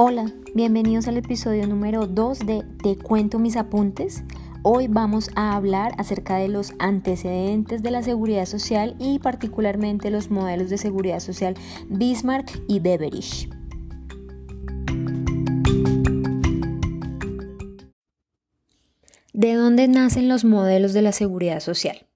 Hola, bienvenidos al episodio número 2 de Te cuento mis apuntes. Hoy vamos a hablar acerca de los antecedentes de la seguridad social y particularmente los modelos de seguridad social Bismarck y Beveridge. ¿De dónde nacen los modelos de la seguridad social?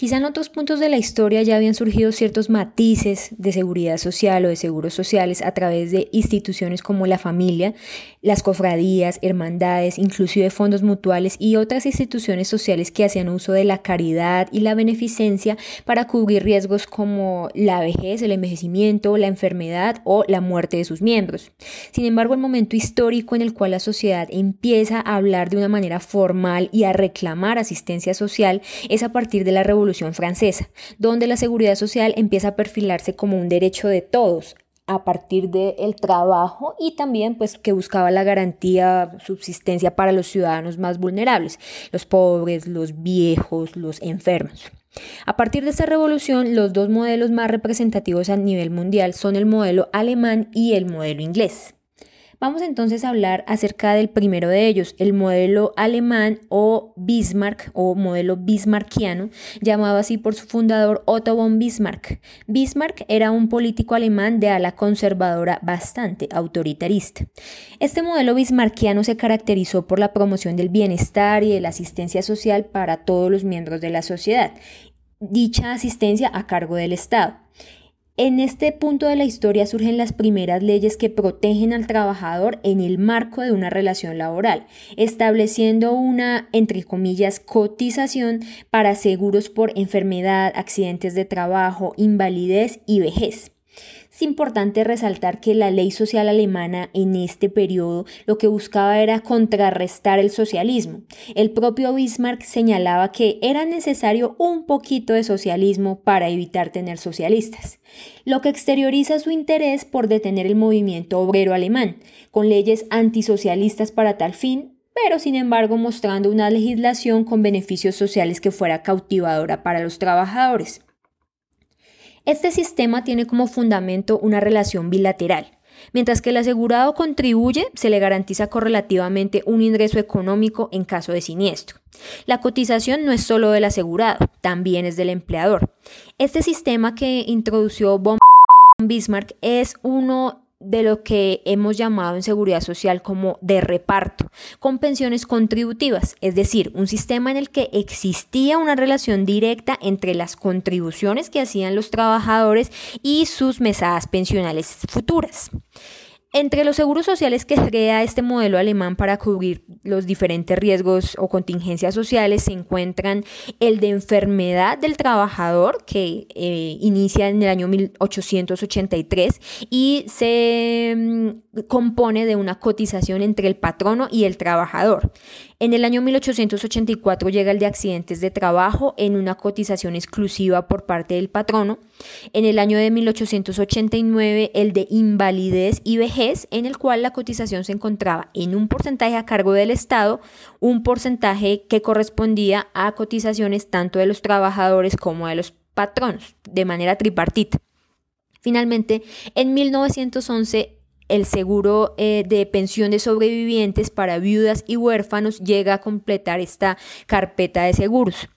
Quizá en otros puntos de la historia ya habían surgido ciertos matices de seguridad social o de seguros sociales a través de instituciones como la familia, las cofradías, hermandades, inclusive fondos mutuales y otras instituciones sociales que hacían uso de la caridad y la beneficencia para cubrir riesgos como la vejez, el envejecimiento, la enfermedad o la muerte de sus miembros. Sin embargo, el momento histórico en el cual la sociedad empieza a hablar de una manera formal y a reclamar asistencia social es a partir de la Revolución Francesa, donde la seguridad social empieza a perfilarse como un derecho de todos a partir del trabajo y también pues que buscaba la garantía subsistencia para los ciudadanos más vulnerables, los pobres, los viejos, los enfermos. A partir de esta revolución, los dos modelos más representativos a nivel mundial son el modelo alemán y el modelo inglés. Vamos entonces a hablar acerca del primero de ellos, el modelo alemán o Bismarck o modelo bismarckiano, llamado así por su fundador Otto von Bismarck. Bismarck era un político alemán de ala conservadora bastante autoritarista. Este modelo bismarckiano se caracterizó por la promoción del bienestar y de la asistencia social para todos los miembros de la sociedad, dicha asistencia a cargo del Estado. En este punto de la historia surgen las primeras leyes que protegen al trabajador en el marco de una relación laboral, estableciendo una, entre comillas, cotización para seguros por enfermedad, accidentes de trabajo, invalidez y vejez. Es importante resaltar que la ley social alemana en este periodo lo que buscaba era contrarrestar el socialismo. El propio Bismarck señalaba que era necesario un poquito de socialismo para evitar tener socialistas, lo que exterioriza su interés por detener el movimiento obrero alemán, con leyes antisocialistas para tal fin, pero sin embargo mostrando una legislación con beneficios sociales que fuera cautivadora para los trabajadores. Este sistema tiene como fundamento una relación bilateral. Mientras que el asegurado contribuye, se le garantiza correlativamente un ingreso económico en caso de siniestro. La cotización no es solo del asegurado, también es del empleador. Este sistema que introdució Bismarck es uno de lo que hemos llamado en seguridad social como de reparto, con pensiones contributivas, es decir, un sistema en el que existía una relación directa entre las contribuciones que hacían los trabajadores y sus mesadas pensionales futuras. Entre los seguros sociales que crea este modelo alemán para cubrir los diferentes riesgos o contingencias sociales se encuentran el de enfermedad del trabajador, que eh, inicia en el año 1883 y se mm, compone de una cotización entre el patrono y el trabajador. En el año 1884 llega el de accidentes de trabajo en una cotización exclusiva por parte del patrono. En el año de 1889 el de invalidez y vejez, en el cual la cotización se encontraba en un porcentaje a cargo del Estado, un porcentaje que correspondía a cotizaciones tanto de los trabajadores como de los patronos, de manera tripartita. Finalmente, en 1911 el seguro eh, de pensión de sobrevivientes para viudas y huérfanos llega a completar esta carpeta de seguros.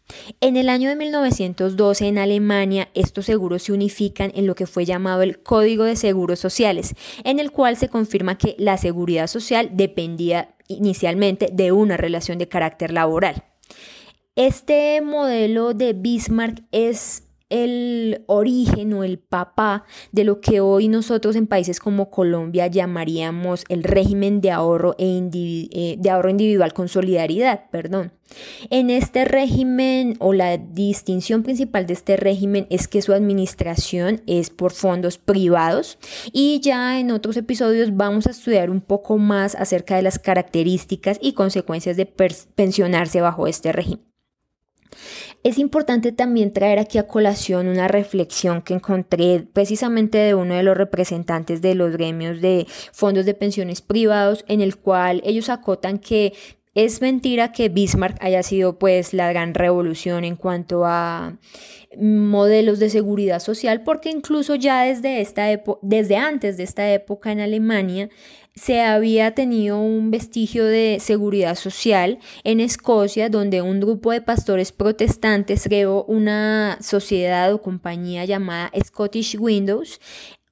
En el año de 1912 en Alemania estos seguros se unifican en lo que fue llamado el Código de Seguros Sociales, en el cual se confirma que la seguridad social dependía inicialmente de una relación de carácter laboral. Este modelo de Bismarck es el origen o el papá de lo que hoy nosotros en países como Colombia llamaríamos el régimen de ahorro, e eh, de ahorro individual con solidaridad. Perdón. En este régimen o la distinción principal de este régimen es que su administración es por fondos privados y ya en otros episodios vamos a estudiar un poco más acerca de las características y consecuencias de pensionarse bajo este régimen. Es importante también traer aquí a colación una reflexión que encontré precisamente de uno de los representantes de los gremios de fondos de pensiones privados, en el cual ellos acotan que es mentira que Bismarck haya sido pues la gran revolución en cuanto a modelos de seguridad social, porque incluso ya desde, esta desde antes de esta época en Alemania se había tenido un vestigio de seguridad social en Escocia, donde un grupo de pastores protestantes creó una sociedad o compañía llamada Scottish Windows,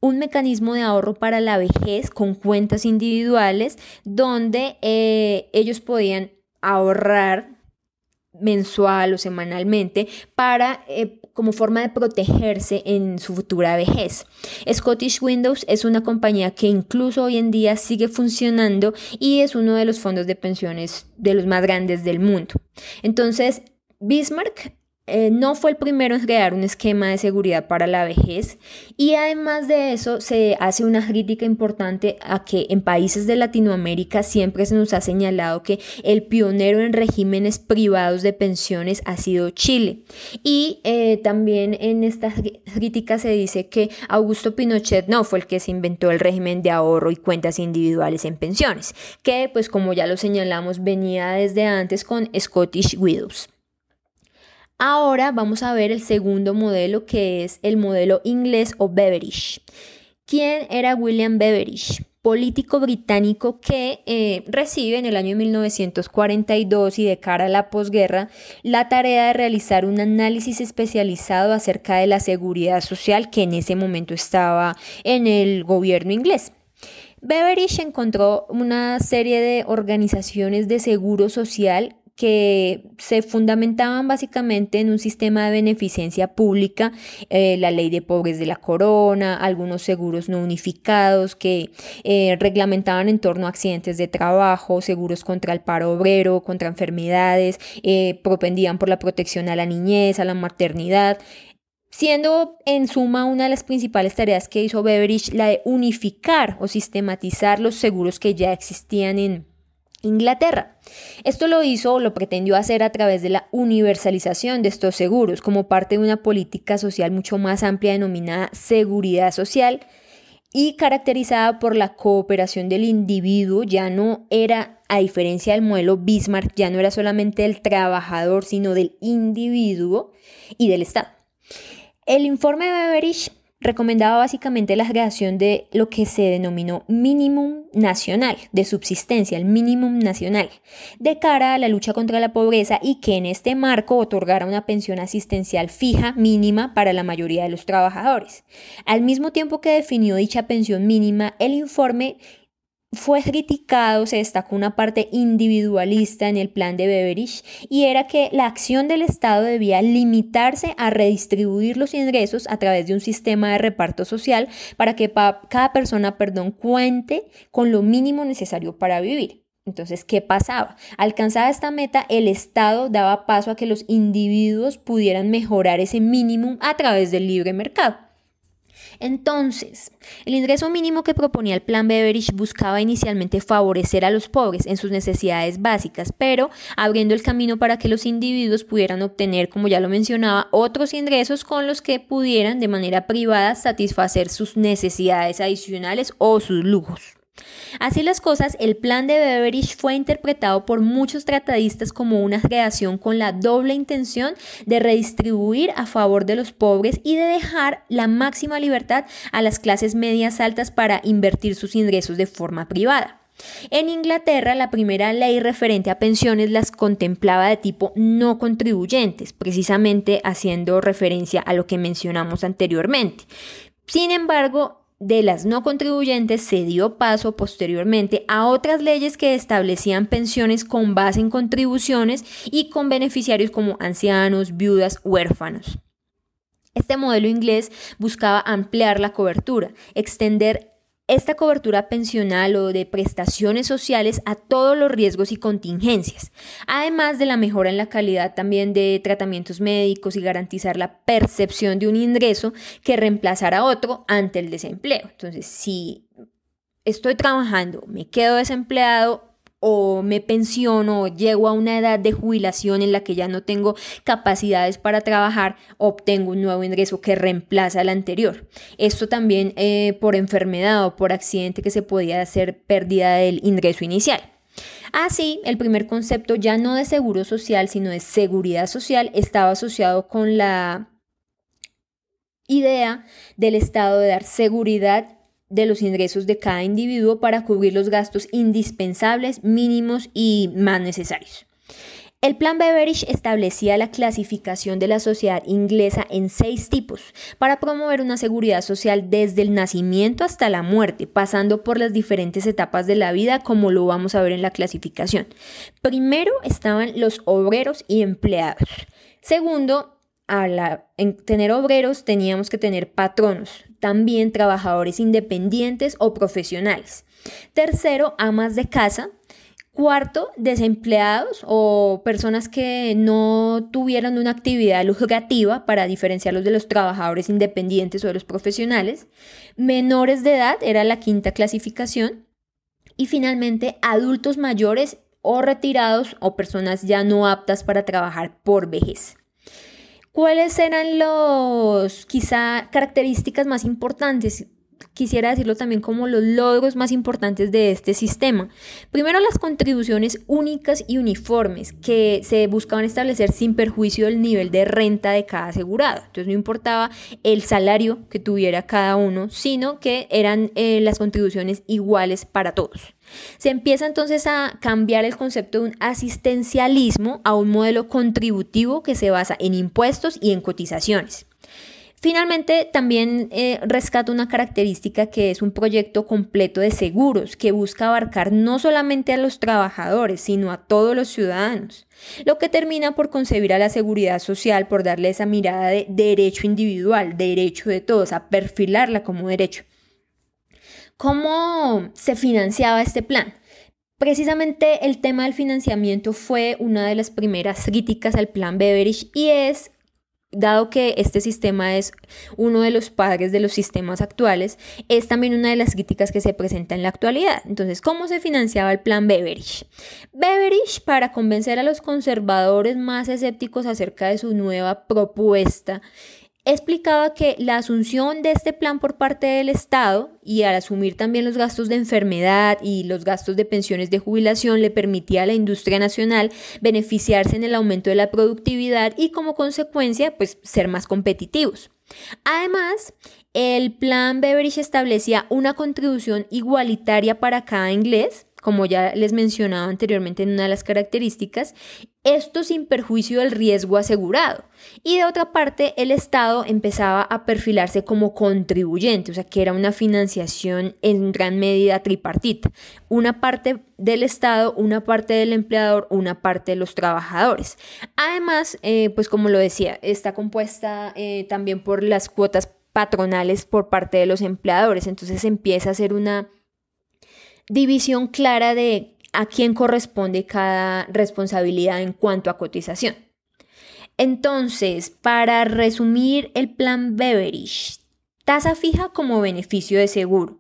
un mecanismo de ahorro para la vejez con cuentas individuales donde eh, ellos podían ahorrar mensual o semanalmente para eh, como forma de protegerse en su futura vejez. Scottish Windows es una compañía que incluso hoy en día sigue funcionando y es uno de los fondos de pensiones de los más grandes del mundo. Entonces, Bismarck eh, no fue el primero en crear un esquema de seguridad para la vejez y además de eso se hace una crítica importante a que en países de Latinoamérica siempre se nos ha señalado que el pionero en regímenes privados de pensiones ha sido Chile y eh, también en esta crítica se dice que Augusto Pinochet no fue el que se inventó el régimen de ahorro y cuentas individuales en pensiones que pues como ya lo señalamos venía desde antes con Scottish Widows. Ahora vamos a ver el segundo modelo que es el modelo inglés o Beveridge. ¿Quién era William Beveridge? político británico que eh, recibe en el año 1942 y de cara a la posguerra la tarea de realizar un análisis especializado acerca de la seguridad social que en ese momento estaba en el gobierno inglés. Beveridge encontró una serie de organizaciones de seguro social que se fundamentaban básicamente en un sistema de beneficencia pública, eh, la ley de pobres de la corona, algunos seguros no unificados que eh, reglamentaban en torno a accidentes de trabajo, seguros contra el paro obrero, contra enfermedades, eh, propendían por la protección a la niñez, a la maternidad, siendo en suma una de las principales tareas que hizo Beveridge la de unificar o sistematizar los seguros que ya existían en Inglaterra. Esto lo hizo o lo pretendió hacer a través de la universalización de estos seguros como parte de una política social mucho más amplia denominada seguridad social y caracterizada por la cooperación del individuo, ya no era, a diferencia del modelo Bismarck, ya no era solamente el trabajador, sino del individuo y del Estado. El informe de Beveridge recomendaba básicamente la creación de lo que se denominó minimum nacional de subsistencia, el minimum nacional, de cara a la lucha contra la pobreza y que en este marco otorgara una pensión asistencial fija mínima para la mayoría de los trabajadores. Al mismo tiempo que definió dicha pensión mínima, el informe fue criticado, se destacó una parte individualista en el plan de Beveridge y era que la acción del Estado debía limitarse a redistribuir los ingresos a través de un sistema de reparto social para que cada persona, perdón, cuente con lo mínimo necesario para vivir. Entonces, ¿qué pasaba? Alcanzada esta meta, el Estado daba paso a que los individuos pudieran mejorar ese mínimo a través del libre mercado. Entonces, el ingreso mínimo que proponía el plan Beveridge buscaba inicialmente favorecer a los pobres en sus necesidades básicas, pero abriendo el camino para que los individuos pudieran obtener, como ya lo mencionaba, otros ingresos con los que pudieran de manera privada satisfacer sus necesidades adicionales o sus lujos. Así las cosas, el plan de Beveridge fue interpretado por muchos tratadistas como una creación con la doble intención de redistribuir a favor de los pobres y de dejar la máxima libertad a las clases medias altas para invertir sus ingresos de forma privada. En Inglaterra, la primera ley referente a pensiones las contemplaba de tipo no contribuyentes, precisamente haciendo referencia a lo que mencionamos anteriormente. Sin embargo, de las no contribuyentes se dio paso posteriormente a otras leyes que establecían pensiones con base en contribuciones y con beneficiarios como ancianos, viudas, huérfanos. Este modelo inglés buscaba ampliar la cobertura, extender esta cobertura pensional o de prestaciones sociales a todos los riesgos y contingencias, además de la mejora en la calidad también de tratamientos médicos y garantizar la percepción de un ingreso que reemplazara otro ante el desempleo. Entonces, si estoy trabajando, me quedo desempleado, o me pensiono o llego a una edad de jubilación en la que ya no tengo capacidades para trabajar, obtengo un nuevo ingreso que reemplaza al anterior. Esto también eh, por enfermedad o por accidente que se podía hacer pérdida del ingreso inicial. Así, el primer concepto ya no de seguro social, sino de seguridad social, estaba asociado con la idea del Estado de dar seguridad de los ingresos de cada individuo para cubrir los gastos indispensables, mínimos y más necesarios. El plan Beveridge establecía la clasificación de la sociedad inglesa en seis tipos para promover una seguridad social desde el nacimiento hasta la muerte, pasando por las diferentes etapas de la vida como lo vamos a ver en la clasificación. Primero estaban los obreros y empleados. Segundo, en tener obreros teníamos que tener patronos, también trabajadores independientes o profesionales. Tercero, amas de casa, Cuarto, desempleados o personas que no tuvieran una actividad lucrativa para diferenciarlos de los trabajadores independientes o de los profesionales. Menores de edad era la quinta clasificación. Y finalmente, adultos mayores o retirados o personas ya no aptas para trabajar por vejez. ¿Cuáles eran los quizá características más importantes? Quisiera decirlo también como los logros más importantes de este sistema. Primero, las contribuciones únicas y uniformes que se buscaban establecer sin perjuicio del nivel de renta de cada asegurado. Entonces no importaba el salario que tuviera cada uno, sino que eran eh, las contribuciones iguales para todos. Se empieza entonces a cambiar el concepto de un asistencialismo a un modelo contributivo que se basa en impuestos y en cotizaciones. Finalmente, también eh, rescata una característica que es un proyecto completo de seguros que busca abarcar no solamente a los trabajadores, sino a todos los ciudadanos, lo que termina por concebir a la seguridad social, por darle esa mirada de derecho individual, derecho de todos, a perfilarla como derecho. ¿Cómo se financiaba este plan? Precisamente el tema del financiamiento fue una de las primeras críticas al plan Beveridge y es dado que este sistema es uno de los padres de los sistemas actuales, es también una de las críticas que se presenta en la actualidad. Entonces, ¿cómo se financiaba el plan Beveridge? Beveridge, para convencer a los conservadores más escépticos acerca de su nueva propuesta, explicaba que la asunción de este plan por parte del Estado y al asumir también los gastos de enfermedad y los gastos de pensiones de jubilación le permitía a la industria nacional beneficiarse en el aumento de la productividad y como consecuencia pues ser más competitivos. Además, el plan Beveridge establecía una contribución igualitaria para cada inglés como ya les mencionaba anteriormente en una de las características, esto sin perjuicio del riesgo asegurado. Y de otra parte, el Estado empezaba a perfilarse como contribuyente, o sea que era una financiación en gran medida tripartita. Una parte del Estado, una parte del empleador, una parte de los trabajadores. Además, eh, pues como lo decía, está compuesta eh, también por las cuotas patronales por parte de los empleadores. Entonces empieza a ser una división clara de a quién corresponde cada responsabilidad en cuanto a cotización. Entonces, para resumir el plan Beveridge, tasa fija como beneficio de seguro,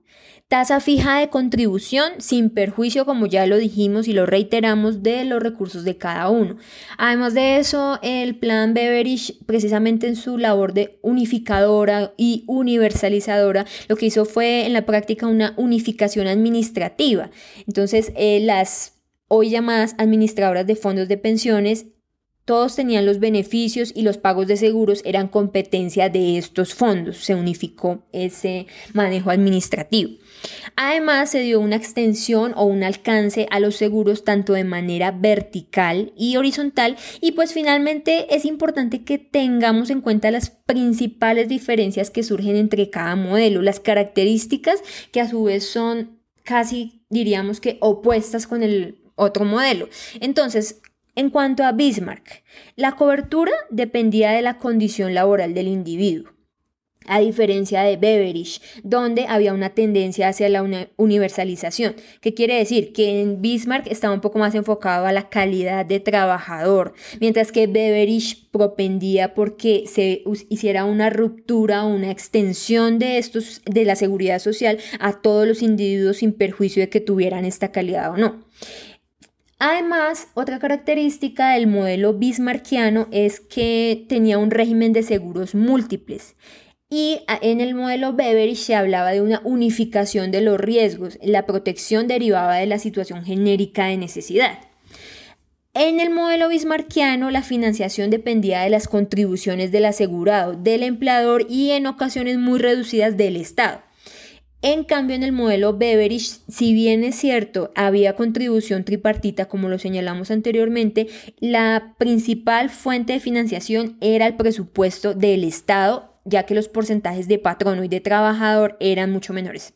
Tasa fija de contribución sin perjuicio, como ya lo dijimos y lo reiteramos, de los recursos de cada uno. Además de eso, el plan Beveridge, precisamente en su labor de unificadora y universalizadora, lo que hizo fue en la práctica una unificación administrativa. Entonces, eh, las hoy llamadas administradoras de fondos de pensiones todos tenían los beneficios y los pagos de seguros eran competencia de estos fondos. Se unificó ese manejo administrativo. Además, se dio una extensión o un alcance a los seguros tanto de manera vertical y horizontal. Y pues finalmente es importante que tengamos en cuenta las principales diferencias que surgen entre cada modelo, las características que a su vez son casi diríamos que opuestas con el otro modelo. Entonces, en cuanto a Bismarck, la cobertura dependía de la condición laboral del individuo a diferencia de Beveridge, donde había una tendencia hacia la universalización, que quiere decir que en Bismarck estaba un poco más enfocado a la calidad de trabajador, mientras que Beveridge propendía porque se hiciera una ruptura o una extensión de estos de la seguridad social a todos los individuos sin perjuicio de que tuvieran esta calidad o no. Además, otra característica del modelo bismarckiano es que tenía un régimen de seguros múltiples. Y en el modelo Beveridge se hablaba de una unificación de los riesgos. La protección derivaba de la situación genérica de necesidad. En el modelo bismarckiano, la financiación dependía de las contribuciones del asegurado, del empleador y en ocasiones muy reducidas del Estado. En cambio, en el modelo Beveridge, si bien es cierto, había contribución tripartita, como lo señalamos anteriormente, la principal fuente de financiación era el presupuesto del Estado ya que los porcentajes de patrono y de trabajador eran mucho menores.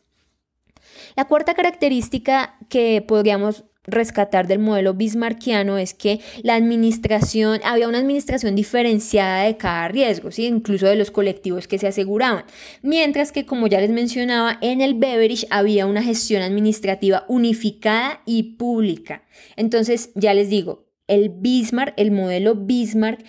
La cuarta característica que podríamos rescatar del modelo bismarckiano es que la administración, había una administración diferenciada de cada riesgo, ¿sí? incluso de los colectivos que se aseguraban, mientras que como ya les mencionaba, en el Beveridge había una gestión administrativa unificada y pública. Entonces, ya les digo, el Bismarck, el modelo Bismarck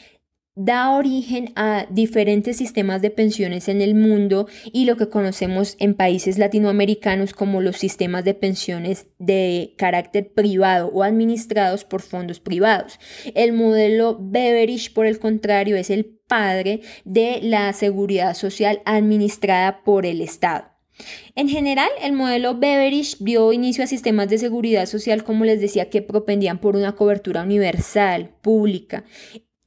da origen a diferentes sistemas de pensiones en el mundo y lo que conocemos en países latinoamericanos como los sistemas de pensiones de carácter privado o administrados por fondos privados. El modelo Beveridge, por el contrario, es el padre de la seguridad social administrada por el Estado. En general, el modelo Beveridge dio inicio a sistemas de seguridad social, como les decía, que propendían por una cobertura universal, pública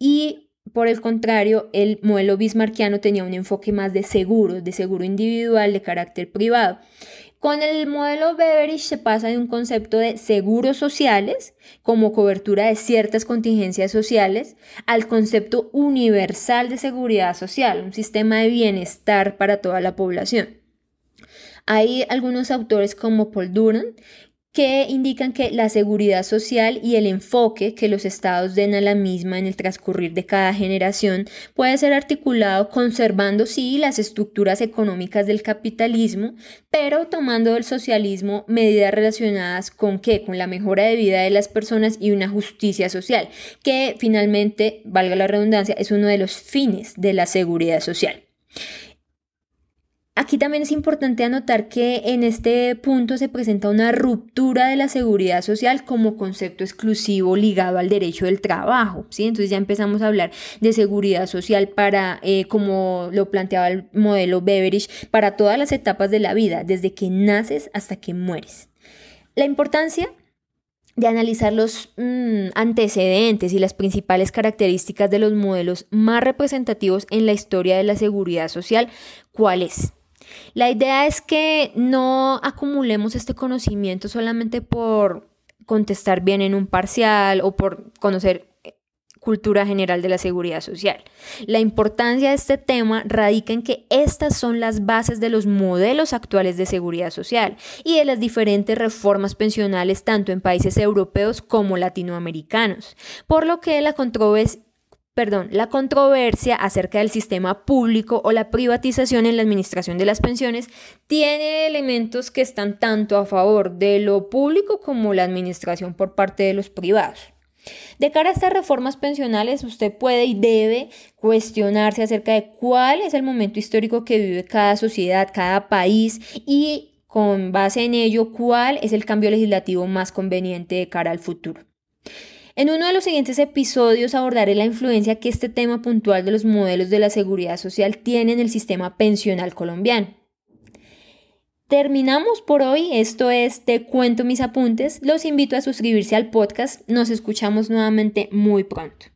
y por el contrario, el modelo bismarckiano tenía un enfoque más de seguro, de seguro individual, de carácter privado. Con el modelo Beveridge se pasa de un concepto de seguros sociales, como cobertura de ciertas contingencias sociales, al concepto universal de seguridad social, un sistema de bienestar para toda la población. Hay algunos autores como Paul Duran que indican que la seguridad social y el enfoque que los estados den a la misma en el transcurrir de cada generación puede ser articulado conservando sí las estructuras económicas del capitalismo, pero tomando del socialismo medidas relacionadas con qué, con la mejora de vida de las personas y una justicia social, que finalmente, valga la redundancia, es uno de los fines de la seguridad social. Aquí también es importante anotar que en este punto se presenta una ruptura de la seguridad social como concepto exclusivo ligado al derecho del trabajo. ¿sí? Entonces ya empezamos a hablar de seguridad social para, eh, como lo planteaba el modelo Beveridge, para todas las etapas de la vida, desde que naces hasta que mueres. La importancia de analizar los mm, antecedentes y las principales características de los modelos más representativos en la historia de la seguridad social, ¿cuál es? La idea es que no acumulemos este conocimiento solamente por contestar bien en un parcial o por conocer eh, cultura general de la seguridad social. La importancia de este tema radica en que estas son las bases de los modelos actuales de seguridad social y de las diferentes reformas pensionales tanto en países europeos como latinoamericanos, por lo que la controversia perdón, la controversia acerca del sistema público o la privatización en la administración de las pensiones tiene elementos que están tanto a favor de lo público como la administración por parte de los privados. De cara a estas reformas pensionales, usted puede y debe cuestionarse acerca de cuál es el momento histórico que vive cada sociedad, cada país y con base en ello cuál es el cambio legislativo más conveniente de cara al futuro. En uno de los siguientes episodios abordaré la influencia que este tema puntual de los modelos de la seguridad social tiene en el sistema pensional colombiano. Terminamos por hoy, esto es Te cuento mis apuntes, los invito a suscribirse al podcast, nos escuchamos nuevamente muy pronto.